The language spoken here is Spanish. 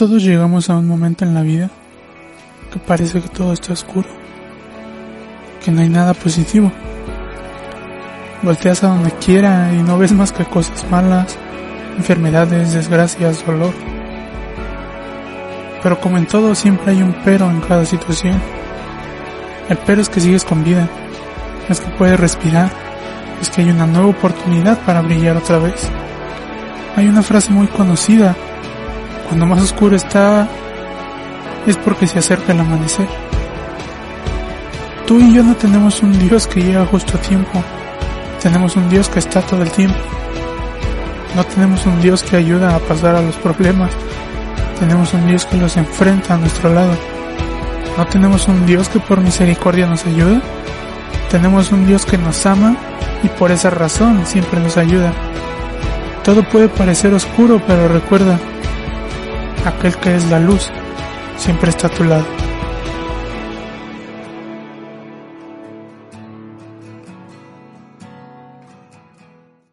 Todos llegamos a un momento en la vida que parece que todo está oscuro, que no hay nada positivo. Volteas a donde quiera y no ves más que cosas malas, enfermedades, desgracias, dolor. Pero como en todo siempre hay un pero en cada situación. El pero es que sigues con vida, es que puedes respirar, es que hay una nueva oportunidad para brillar otra vez. Hay una frase muy conocida, cuando más oscuro está es porque se acerca el amanecer. Tú y yo no tenemos un Dios que llega justo a tiempo, tenemos un Dios que está todo el tiempo. No tenemos un Dios que ayuda a pasar a los problemas, tenemos un Dios que los enfrenta a nuestro lado. No tenemos un Dios que por misericordia nos ayuda, tenemos un Dios que nos ama y por esa razón siempre nos ayuda. Todo puede parecer oscuro, pero recuerda, aquel que es la luz siempre está a tu lado.